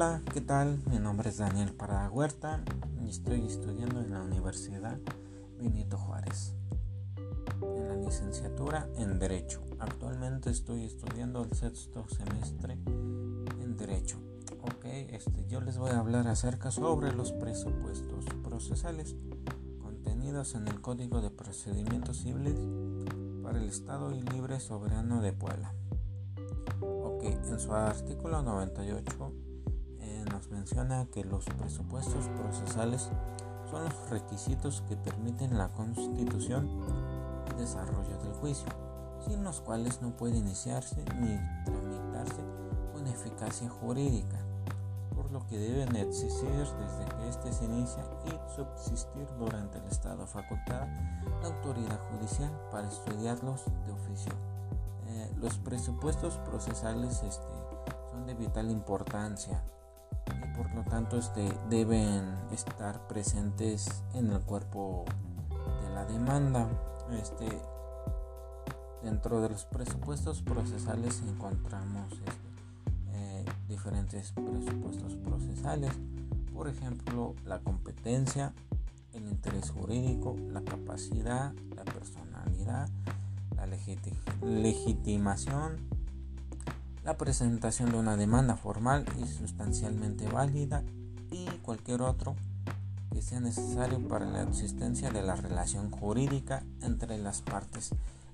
Hola, ¿qué tal? Mi nombre es Daniel Parada Huerta y estoy estudiando en la Universidad Benito Juárez, en la licenciatura en Derecho. Actualmente estoy estudiando el sexto semestre en Derecho. Ok, este, yo les voy a hablar acerca sobre los presupuestos procesales contenidos en el Código de Procedimientos Civiles para el Estado y Libre Soberano de Puebla. Ok, en su artículo 98 nos menciona que los presupuestos procesales son los requisitos que permiten la constitución y desarrollo del juicio, sin los cuales no puede iniciarse ni tramitarse con eficacia jurídica, por lo que deben existir desde que éste se inicia y subsistir durante el estado facultado la autoridad judicial para estudiarlos de oficio. Eh, los presupuestos procesales este, son de vital importancia por lo tanto este, deben estar presentes en el cuerpo de la demanda. Este, dentro de los presupuestos procesales encontramos este, eh, diferentes presupuestos procesales, por ejemplo la competencia, el interés jurídico, la capacidad, la personalidad, la legitimación, la presentación de una demanda formal y sustancialmente válida y cualquier otro que sea necesario para la existencia de la relación jurídica entre las partes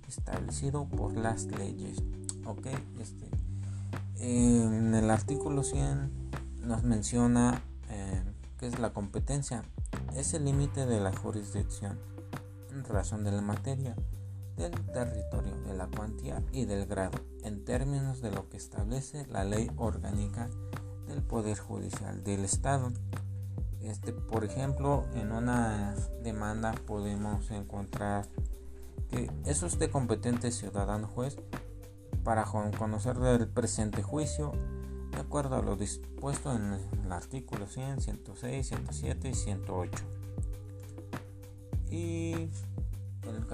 establecido por las leyes. Ok, este, en el artículo 100 nos menciona eh, que es la competencia, es el límite de la jurisdicción en razón de la materia del territorio, de la cuantía y del grado, en términos de lo que establece la ley orgánica del Poder Judicial del Estado. Este, por ejemplo, en una demanda podemos encontrar que es usted competente ciudadano juez para conocer del presente juicio de acuerdo a lo dispuesto en el artículo 100, 106, 107 y 108. Y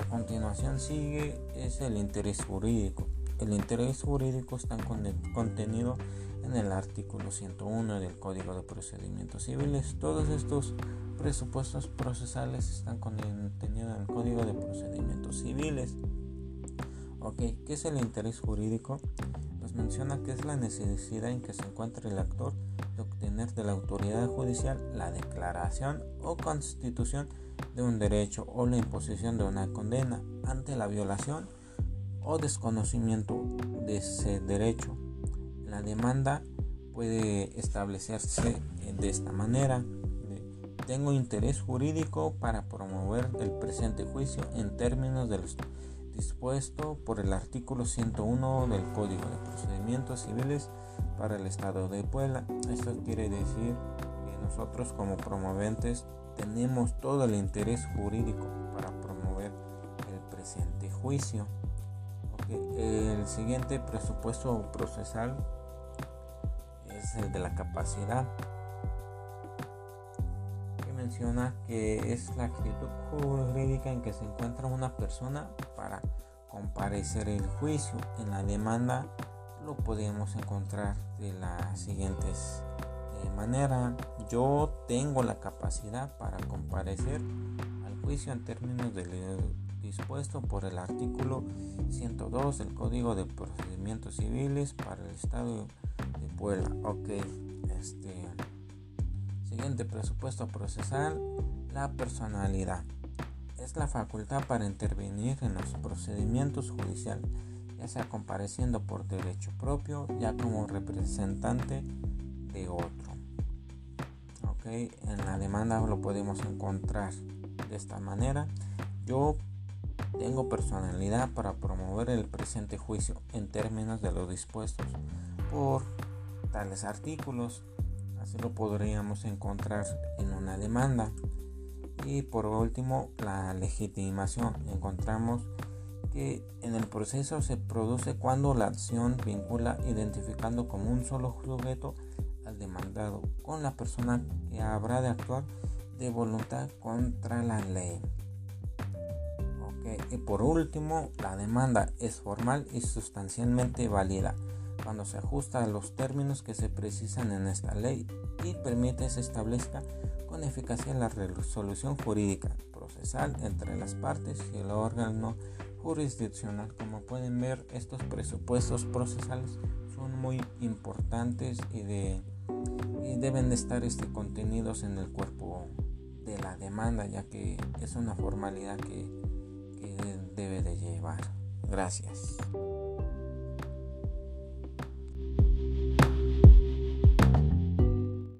a continuación sigue es el interés jurídico. El interés jurídico está contenido en el artículo 101 del Código de Procedimientos Civiles. Todos estos presupuestos procesales están contenidos en el Código de Procedimientos Civiles. Ok, ¿qué es el interés jurídico? Nos menciona que es la necesidad en que se encuentra el actor de obtener de la autoridad judicial la declaración o constitución de un derecho o la imposición de una condena ante la violación o desconocimiento de ese derecho. La demanda puede establecerse de esta manera. Tengo interés jurídico para promover el presente juicio en términos de dispuesto por el artículo 101 del Código de Procedimientos Civiles para el Estado de Puebla. Esto quiere decir nosotros como promoventes tenemos todo el interés jurídico para promover el presente juicio. El siguiente presupuesto procesal es el de la capacidad que menciona que es la actitud jurídica en que se encuentra una persona para comparecer el juicio. En la demanda lo podemos encontrar de las siguientes manera yo tengo la capacidad para comparecer al juicio en términos de dispuesto por el artículo 102 del Código de Procedimientos Civiles para el Estado de Puebla. Ok, este siguiente presupuesto procesal, la personalidad. Es la facultad para intervenir en los procedimientos judiciales, ya sea compareciendo por derecho propio, ya como representante de otro en la demanda lo podemos encontrar de esta manera. Yo tengo personalidad para promover el presente juicio en términos de lo dispuestos por tales artículos. Así lo podríamos encontrar en una demanda. Y por último la legitimación. Encontramos que en el proceso se produce cuando la acción vincula identificando como un solo sujeto demandado con la persona que habrá de actuar de voluntad contra la ley. Y por último, la demanda es formal y sustancialmente válida cuando se ajusta a los términos que se precisan en esta ley y permite se establezca con eficacia la resolución jurídica procesal entre las partes y el órgano jurisdiccional. Como pueden ver, estos presupuestos procesales son muy importantes y, de, y deben de estar este, contenidos en el cuerpo de la demanda, ya que es una formalidad que, que debe de llevar. Gracias.